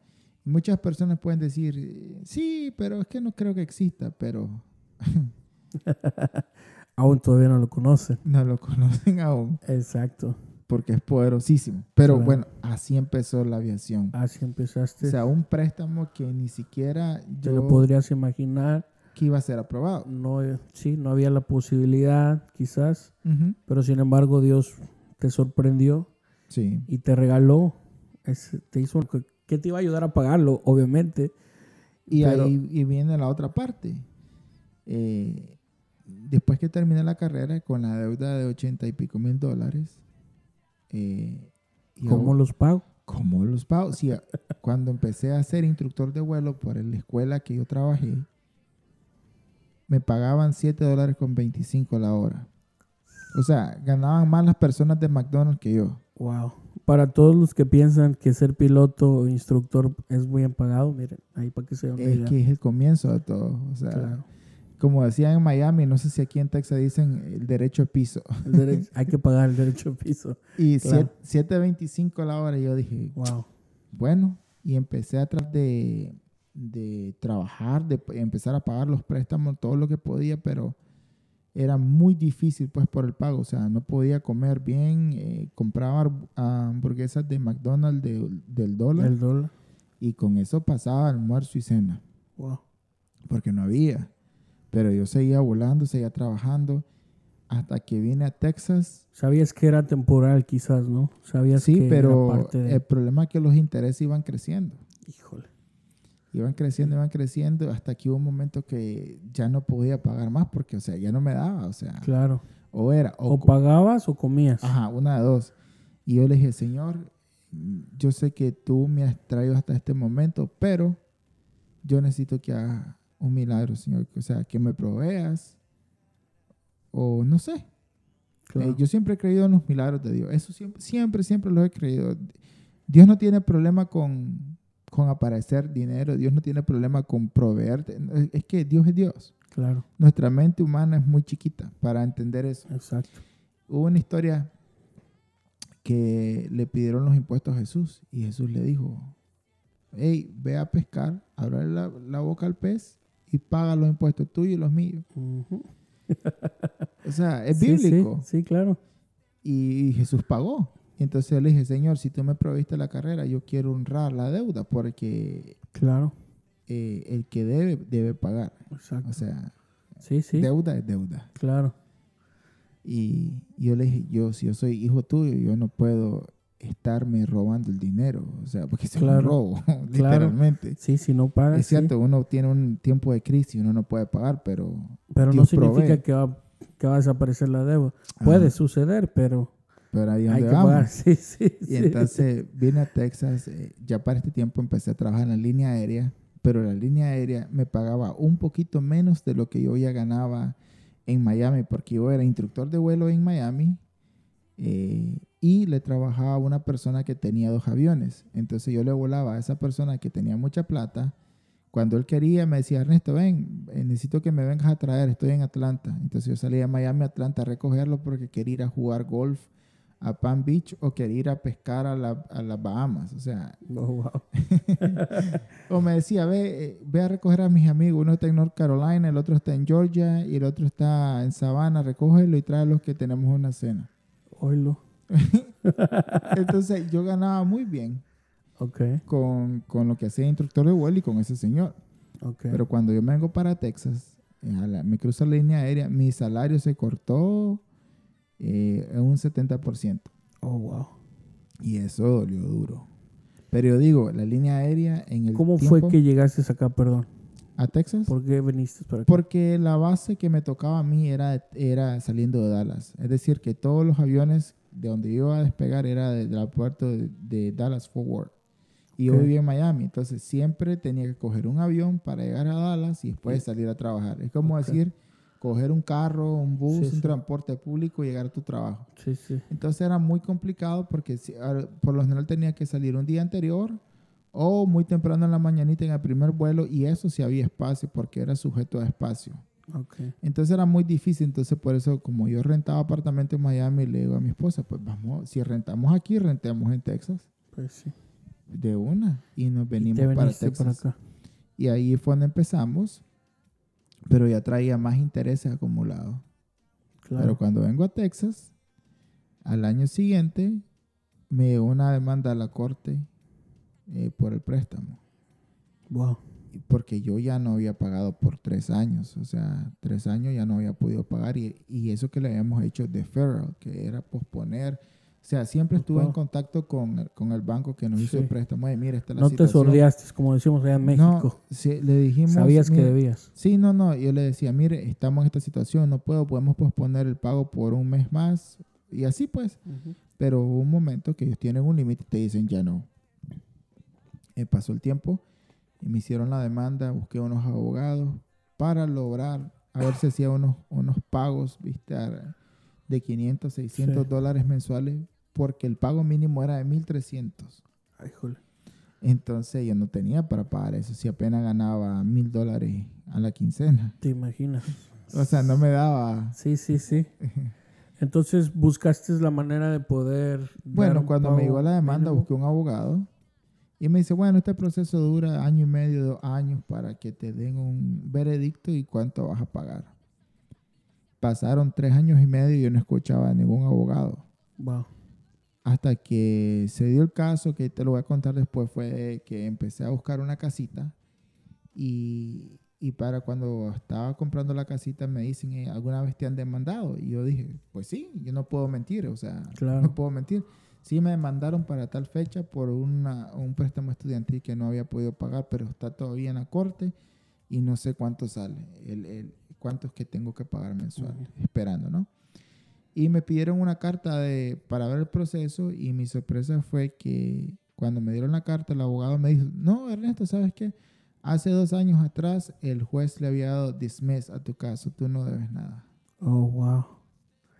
Muchas personas pueden decir, sí, pero es que no creo que exista, pero Aún todavía no lo conocen. no lo conocen aún Exacto. Porque es poderosísimo. Pero Claro. bueno, así empezó la aviación. Así empezaste. O sea, un préstamo que ni siquiera Te yo lo podrías imaginar. que iba a ser aprobado. No, eh, sí, no había la posibilidad, quizás. Pero sin embargo, Dios te sorprendió Sí. y te regaló. te hizo que, que te iba a ayudar a pagarlo, obviamente. Y Pero- ahí y viene la otra parte. Eh, después que terminé la carrera con la deuda de ochenta y pico mil dólares, eh, y ¿Cómo ahora- los pago? ¿Cómo los pago? Sí, cuando empecé a ser instructor de vuelo por la escuela que yo trabajé, me pagaban 7 dólares con 25 la hora. O sea, ganaban más las personas de McDonald's que yo. Wow. Para todos los que piensan que ser piloto o instructor es bien pagado, miren, ahí para que se una Es idea. que es el comienzo de todo. O sea, Claro. Como decían en Miami, no sé si aquí en Texas dicen el derecho de piso. El derecho- hay que pagar el derecho de piso. Y Claro. 7.25 la hora, y yo dije, Wow. bueno, y empecé a tratar de, de trabajar, de empezar a pagar los préstamos, todo lo que podía, pero era muy difícil pues por el pago, o sea, no podía comer bien, eh, compraba hamburguesas de McDonald's de- del dólar El dólar. y con eso pasaba almuerzo y cena, Wow. porque no había. Pero yo seguía volando, seguía trabajando, hasta que vine a Texas Sabías que era temporal, quizás, ¿no? Sabías Sí, que pero era parte de... el problema es que los intereses iban creciendo. Híjole. Iban creciendo, iban creciendo, hasta que hubo un momento que ya no podía pagar más porque, o sea, ya no me daba, o sea, Claro. o era, o, O pagabas o comías. ajá, una de dos. Y yo le dije, Señor, yo sé que tú me has traído hasta este momento, pero yo necesito que hagas un milagro, Señor, o sea, que me proveas, o no sé, Claro. Eh, yo siempre he creído en los milagros de Dios. Eso siempre, siempre, siempre lo he creído. Dios no tiene problema con, con aparecer dinero. Dios no tiene problema con proveerte. Es que Dios es Dios. Claro. Nuestra mente humana es muy chiquita para entender eso. Exacto. Hubo una historia que le pidieron los impuestos a Jesús y Jesús le dijo, hey, ve a pescar, abre la, la boca al pez y paga los impuestos tuyos y los míos. O sea, es Sí, sí, bíblico. Sí, claro. Y Jesús pagó. Y entonces le dije, Señor, si tú me proviste la carrera, yo quiero honrar la deuda porque Claro. eh, el que debe, debe pagar. Exacto. O sea, Sí, sí. deuda es deuda. Claro. Y yo le dije, yo, si yo soy hijo tuyo, yo no puedo estarme robando el dinero. O sea, porque es Claro. un robo, literalmente. Sí, si no pagas. Es sí. cierto, uno tiene un tiempo de crisis y uno no puede pagar, pero Pero no significa provee. que va, que va a desaparecer la deuda. Puede ah, suceder, pero pero ahí es hay donde que vamos. pagar. Sí, sí. Y entonces vine a Texas, eh, ya para este tiempo empecé a trabajar en la línea aérea, pero la línea aérea me pagaba un poquito menos de lo que yo ya ganaba en Miami, porque yo era instructor de vuelo en Miami eh, y le trabajaba a una persona que tenía dos aviones. Entonces yo le volaba a esa persona que tenía mucha plata. Cuando él quería, me decía, Ernesto, ven, eh, necesito que me vengas a traer, estoy en Atlanta. Entonces yo salía de Miami a Atlanta a recogerlo porque quería ir a jugar golf a Palm Beach o quería ir a pescar a, la- a las Bahamas. O sea, Oh, wow. o me decía, ve, eh, ve a recoger a mis amigos. Uno está en North Carolina, el otro está en Georgia y el otro está en Savannah. Recógelo y tráelos que tenemos una cena. Oílo. Entonces yo ganaba muy bien Ok, con, con lo que hacía instructor de vuelo y con ese señor. ok. Pero cuando yo me vengo para Texas, eh, la- me cruzo la línea aérea, mi salario se cortó eh, en un 70%. oh, wow. Y eso dolió duro. Pero yo digo, la línea aérea en el ¿Cómo fue que llegaste acá, perdón? A Texas? ¿Por qué viniste para acá? Porque la base que me tocaba a mí era, era saliendo de Dallas. Es decir, que todos los aviones de donde iba a despegar era del aeropuerto de, de Dallas Fort Worth. Y Ok. yo vivía en Miami, entonces siempre tenía que coger un avión para llegar a Dallas y después salir a trabajar. Es como Ok. decir, coger un carro, un bus, Sí, un sí. transporte público y llegar a tu trabajo. Sí. Entonces era muy complicado porque por lo general tenía que salir un día anterior o muy temprano en la mañanita en el primer vuelo y eso sí había espacio porque era sujeto a espacio. Okay. Entonces era muy difícil, entonces por eso como yo rentaba apartamento en Miami, le digo a mi esposa, pues vamos, si rentamos aquí, rentemos en Texas. Pues sí. De una. Y nos venimos para Texas. para acá. Y ahí fue donde empezamos, pero ya traía más intereses acumulados. Claro. Pero cuando vengo a Texas, al año siguiente, me llegó una demanda a la corte eh, por el préstamo. Wow. Porque yo ya no había pagado por tres años. O sea, tres años ya no había podido pagar. Y, y eso que le habíamos hecho deferral, que era posponer. O sea, siempre estuve en contacto con, el- con el banco que nos hizo Sí. el préstamo. Oye, mira, esta es la No te situación. sordeaste, como decimos allá en México. No, sí, le dijimos. Sabías que "Mira, debías. Sí, no, no. Yo le decía, mire, estamos en esta situación, no puedo, podemos posponer el pago por un mes más. Y así pues. Pero hubo un momento que ellos tienen un límite y te dicen ya no. Eh, pasó el tiempo y me hicieron la demanda, busqué unos abogados para lograr, a ver si hacía unos, unos pagos, viste, de 500, 600 Sí. dólares mensuales, porque el pago mínimo era de 1300. Ay. Entonces yo no tenía para pagar eso, si apenas ganaba mil dólares a la quincena. ¿Te imaginas? O sea, no me daba. Sí, sí, sí. Entonces buscaste la manera de poder. Bueno, cuando me llegó la demanda, mínimo. busqué un abogado y me dice, bueno, este proceso dura año y medio, dos años para que te den un veredicto y cuánto vas a pagar. Pasaron tres años y medio y yo no escuchaba a ningún abogado. Wow. Hasta que se dio el caso, que te lo voy a contar después, fue que empecé a buscar una casita y, y para cuando estaba comprando la casita me dicen, "Eh, ¿alguna vez te han demandado? Y yo dije, pues sí, yo no puedo mentir, o sea, Claro. no puedo mentir. Sí me demandaron para tal fecha por una, un préstamo estudiantil que no había podido pagar, pero está todavía en la corte y no sé cuánto sale, el, el, cuántos que tengo que pagar mensual, Ujú. esperando, ¿no? Y me pidieron una carta de, para ver el proceso y mi sorpresa fue que cuando me dieron la carta el abogado me dijo, no, Ernesto, ¿sabes qué? Hace dos años atrás el juez le había dado dismiss a tu caso, tú no debes nada. Oh, wow.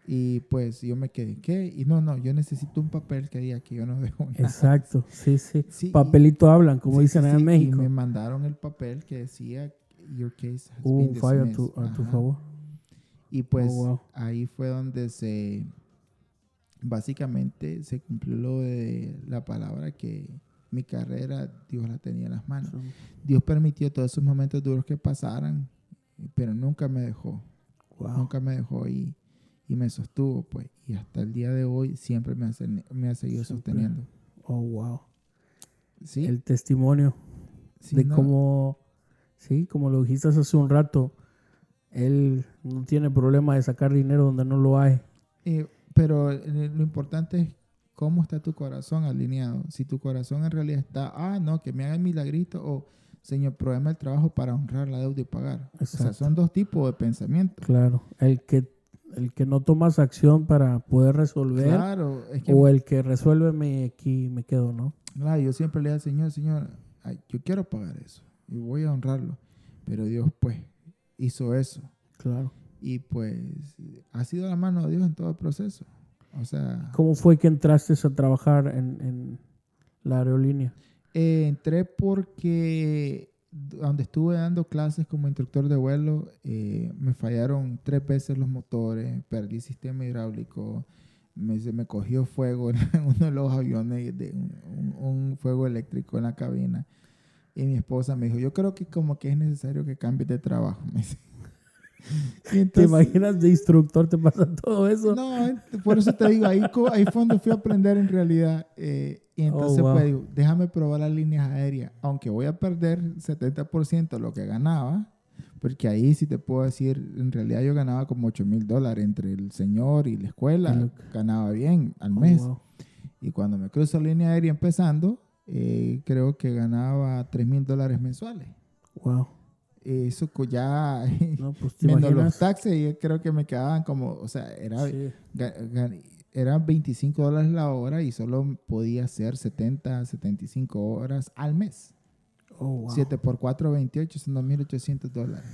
Y pues yo me quedé, ¿qué? Y no, no, yo necesito un papel que diga que yo no debo nada. Exacto. Sí, sí. Sí, y- Papelito hablan, como sí, dicen sí, en México. Y me mandaron el papel que decía, your case has Hubo been dismissed". tu, a tu favor. Y pues Oh, wow. ahí fue donde se, básicamente se cumplió lo de la palabra que mi carrera Dios la tenía en las manos. Dios permitió todos esos momentos duros que pasaran, pero nunca me dejó, Wow. nunca me dejó y, y me sostuvo, pues. Y hasta el día de hoy siempre me ha, sen- me ha seguido Siempre. sosteniendo. Oh, wow. Sí, El testimonio sí, de no, cómo, sí, como lo dijiste hace un rato, él no tiene problema de sacar dinero donde no lo hay. eh, pero eh, lo importante es cómo está tu corazón alineado. Si tu corazón en realidad está, ah, no, que me haga el milagrito o Señor, proveme el trabajo para honrar la deuda y pagar. O sea, Exacto. son dos tipos de pensamiento. Claro. El que, el que no tomas acción para poder resolver Claro, es que o el que resuelve me aquí me quedo, ¿no? Claro, yo siempre le digo al Señor, Señor, ay, yo quiero pagar eso y voy a honrarlo. Pero Dios, pues, hizo eso. Claro. Y pues, ha sido la mano de Dios en todo el proceso. O sea, ¿Cómo fue que entraste a trabajar en, en la aerolínea? eh, entré porque donde estuve dando clases como instructor de vuelo, eh, me fallaron tres veces los motores, perdí sistema hidráulico, me, se me cogió fuego en uno de los aviones, de un, un fuego eléctrico en la cabina. Y mi esposa me dijo, yo creo que como que es necesario que cambies de trabajo. Me dice. Y ¿Te imaginas de instructor te pasa todo eso? no, por eso te digo, ahí, ahí fue donde fui a aprender en realidad. eh, y entonces, wow. pues digo, déjame probar las líneas aéreas, aunque voy a perder 70% de lo que ganaba, porque ahí sí te puedo decir, en realidad yo ganaba como 8 mil dólares entre el señor y la escuela, ganaba bien al Oh, mes. wow. Y cuando me cruzo línea aérea empezando, eh, creo que ganaba 3 mil dólares mensuales. Wow. Eso co- ya, No, pues menos los taxes, yo creo que me quedaban como, o sea, era Sí. eran 25 dólares la hora y solo podía hacer 70, 75 horas al mes. Oh, wow. 7 por 4, 28, son 2.800 dólares.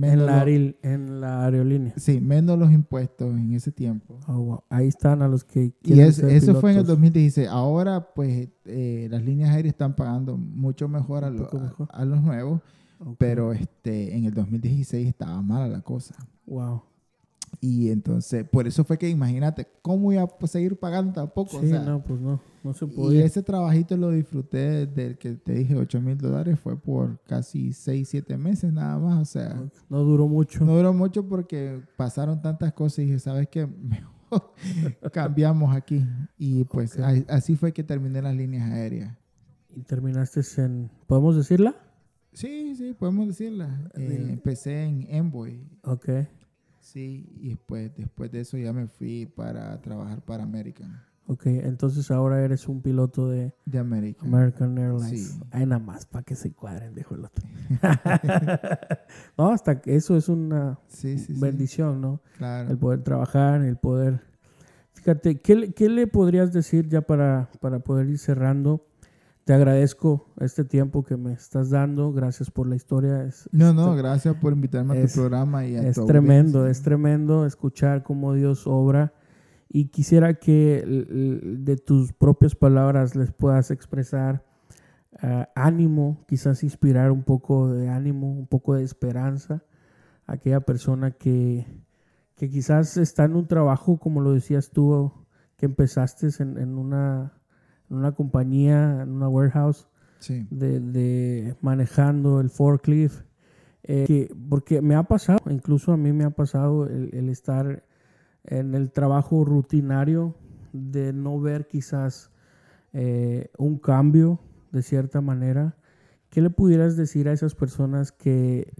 En la, en la aerolínea. sí, menos los impuestos en ese tiempo. Oh, wow. Ahí están a los que Y quieren es- ser eso fue en el pilotos. 2016. Ahora, pues, eh, las líneas aéreas están pagando mucho mejor a, lo- poco a- mejor. a los nuevos, Pero este, en el 2016 estaba mala la cosa. Wow. Y entonces, por eso fue que imagínate, ¿cómo iba a seguir pagando tampoco? Sí, O sea, no, pues no, no se y podía. ese trabajito lo disfruté del que te dije 8 mil dólares, fue por casi 6, 7 meses nada más. O sea, No duró mucho. no duró mucho porque pasaron tantas cosas y dije, ¿sabes qué? Mejor cambiamos aquí. Y pues así fue que terminé las líneas aéreas. Y terminaste en, ¿podemos decirla? Sí, sí, podemos decirla. Eh, empecé en Envoy. Ok. Sí, y después, después de eso ya me fui para trabajar para American. Ok, entonces ahora eres un piloto de De American. American Airlines. Sí. Ahí nada más, para que se cuadren, dijo el otro. no, hasta que eso es una Sí, sí, sí. bendición, ¿no? Claro. El poder trabajar, el poder... Fíjate, ¿qué, le- qué le podrías decir ya para, para poder ir cerrando? Te agradezco este tiempo que me estás dando. Gracias por la historia. Es, No, no, gracias por invitarme a es- tu programa y a es tremendo, audiencia. es tremendo escuchar cómo Dios obra. Y quisiera que de tus propias palabras les puedas expresar ah, ánimo, quizás inspirar un poco de ánimo, un poco de esperanza a aquella persona que, que quizás está en un trabajo, como lo decías tú, que empezaste en, en una, en una compañía, en una warehouse, Sí, de, de manejando el forklift. eh, que- porque me ha pasado, incluso a mí me ha pasado el, el estar en el trabajo rutinario de no ver quizás eh, un cambio de cierta manera. ¿Qué le pudieras decir a esas personas que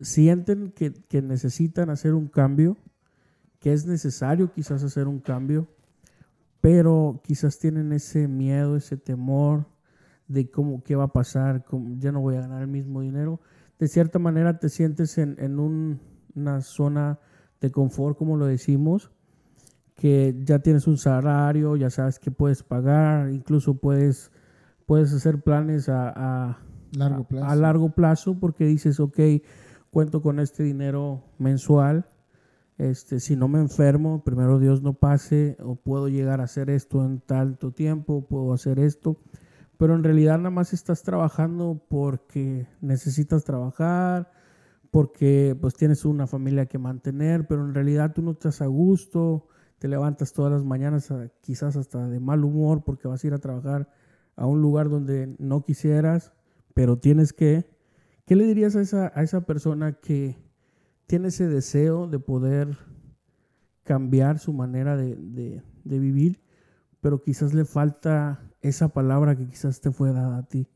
sienten que, que necesitan hacer un cambio, que es necesario quizás hacer un cambio, pero quizás tienen ese miedo, ese temor de cómo, qué va a pasar, cómo, ya no voy a ganar el mismo dinero. De cierta manera te sientes en, en un- una zona de confort, como lo decimos, que ya tienes un salario, ya sabes que puedes pagar, incluso puedes, puedes hacer planes a, a- largo a- plazo. a largo plazo porque dices, ok, cuento con este dinero mensual. Este, si no me enfermo, primero Dios no pase, o puedo llegar a hacer esto en tanto tiempo, puedo hacer esto. Pero en realidad nada más estás trabajando porque necesitas trabajar, porque pues tienes una familia que mantener, pero en realidad tú no estás a gusto, te levantas todas las mañanas a- quizás hasta de mal humor porque vas a ir a trabajar a un lugar donde no quisieras, pero tienes que. ¿Qué le dirías a esa, a esa persona que tiene ese deseo de poder cambiar su manera de, de- de vivir, pero quizás le falta esa palabra que quizás te fue dada a ti?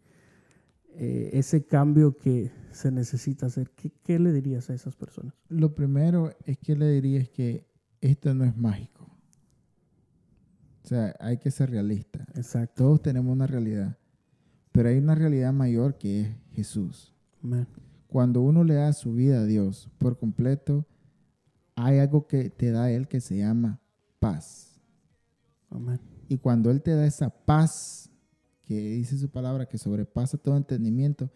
Eh, ese cambio que se necesita hacer. ¿Qué, qué le dirías a esas personas? Lo primero es que le diría es que esto no es mágico. O sea, hay que ser realista. Exacto. Todos tenemos una realidad, pero hay una realidad mayor que es Jesús. Amén. Cuando uno le da su vida a Dios por completo, hay algo que te da Él que se llama paz. Amén. Y cuando Él te da esa paz, que dice su palabra, que sobrepasa todo entendimiento,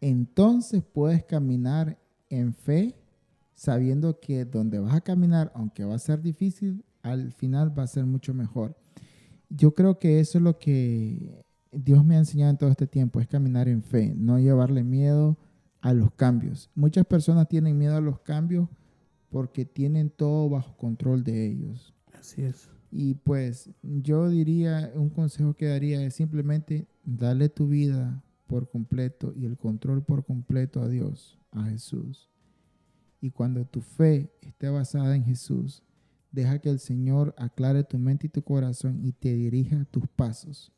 entonces puedes caminar en fe, sabiendo que donde vas a caminar, aunque va a ser difícil, al final va a ser mucho mejor. Yo creo que eso es lo que Dios me ha enseñado en todo este tiempo, es caminar en fe, no llevarle miedo a los cambios. Muchas personas tienen miedo a los cambios porque tienen todo bajo control de ellos. Así es. Y pues yo diría, un consejo que daría es simplemente darle tu vida por completo y el control por completo a Dios, a Jesús. Y cuando tu fe esté basada en Jesús, deja que el Señor aclare tu mente y tu corazón y te dirija tus pasos.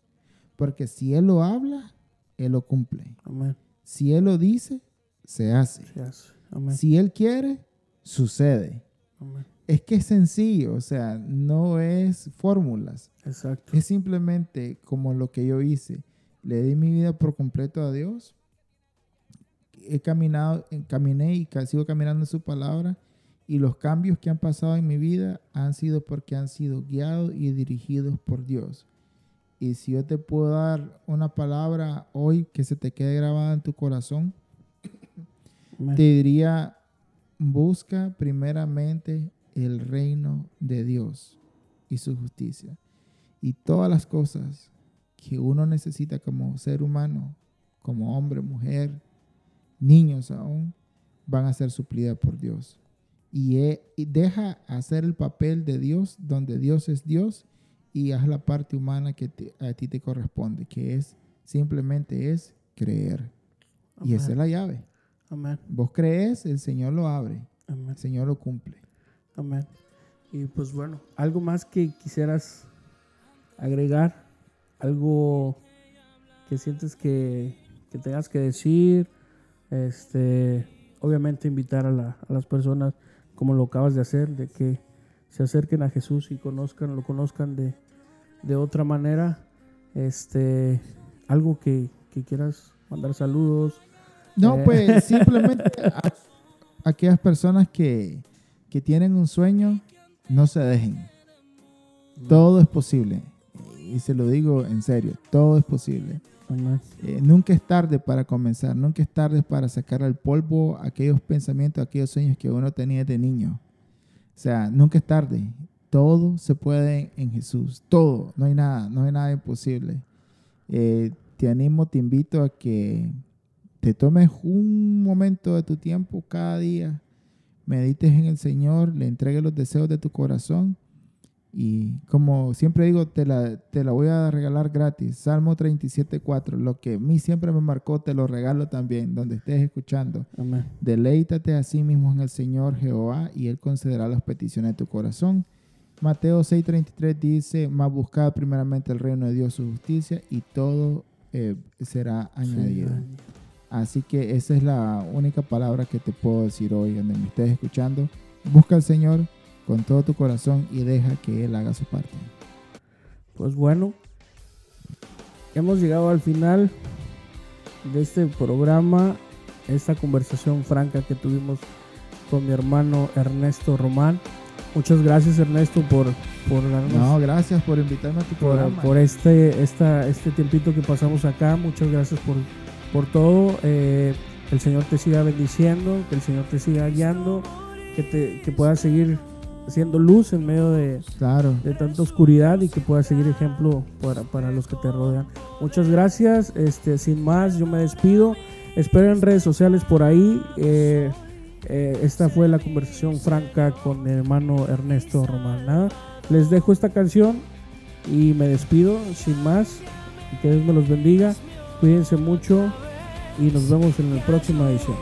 Porque si Él lo habla, Él lo cumple. Amén. Si Él lo dice, se hace. Se hace. Amén. Si Él quiere, sucede. Amén. Es que es sencillo, o sea, no es fórmulas. Exacto. Es simplemente como lo que yo hice. Le di mi vida por completo a Dios. He caminado, caminé y sigo caminando en su palabra. Y los cambios que han pasado en mi vida han sido porque han sido guiados y dirigidos por Dios. Y si yo te puedo dar una palabra hoy que se te quede grabada en tu corazón, Te diría, busca primeramente el reino de Dios y su justicia. Y todas las cosas que uno necesita como ser humano, como hombre, mujer, niños aún, van a ser suplidas por Dios. Y, e- y deja hacer el papel de Dios donde Dios es Dios y haz la parte humana que te- a ti te corresponde, que es simplemente es creer. Y esa es la llave. Amén. Vos crees, el Señor lo abre, Amén. el Señor lo cumple. Amén. Y pues bueno, algo más que quisieras agregar, algo que sientes que, que tengas que decir, este, obviamente invitar a, la- a las personas, como lo acabas de hacer, de que se acerquen a Jesús y conozcan, lo conozcan de, de otra manera, este, algo que, que quieras mandar saludos. No, Eh. pues simplemente a- aquellas personas que, que tienen un sueño, no se dejen. Todo es posible. Y se lo digo en serio, todo es posible. Eh, nunca es tarde para comenzar, nunca es tarde para sacar al polvo aquellos pensamientos, aquellos sueños que uno tenía de niño. O sea, nunca es tarde. Todo se puede en Jesús, todo, no hay nada, no hay nada imposible. Eh, te animo, te invito a que te tomes un momento de tu tiempo cada día, medites en el Señor, le entregues los deseos de tu corazón y como siempre digo, te la, te la voy a regalar gratis. Salmo 37.4, lo que a mí siempre me marcó, te lo regalo también, donde estés escuchando. Amén. Deleítate a sí mismo en el Señor Jehová y Él concederá las peticiones de tu corazón. Mateo 6:33 dice, más buscad primeramente el reino de Dios, su justicia, y todo eh, será añadido. Así que esa es la única palabra que te puedo decir hoy, donde me estés escuchando. Busca al Señor con todo tu corazón y deja que Él haga su parte. Pues bueno, hemos llegado al final de este programa, esta conversación franca que tuvimos con mi hermano Ernesto Román. Muchas gracias Ernesto por, por darnos No, gracias por invitarme a tu por, programa. por este, esta, este tiempito que pasamos acá. Muchas gracias por, por todo. Eh, el Señor te siga bendiciendo, que el Señor te siga guiando, que, te, que puedas seguir siendo luz en medio de, Claro. de tanta oscuridad y que puedas seguir ejemplo para, para los que te rodean. Muchas gracias. Este, sin más, yo me despido. Espero en redes sociales por ahí. Eh, eh, esta fue la conversación franca con mi hermano Ernesto Román. Nada, les dejo esta canción y me despido. Sin más, que Dios me los bendiga. Cuídense mucho y nos vemos en la próxima edición.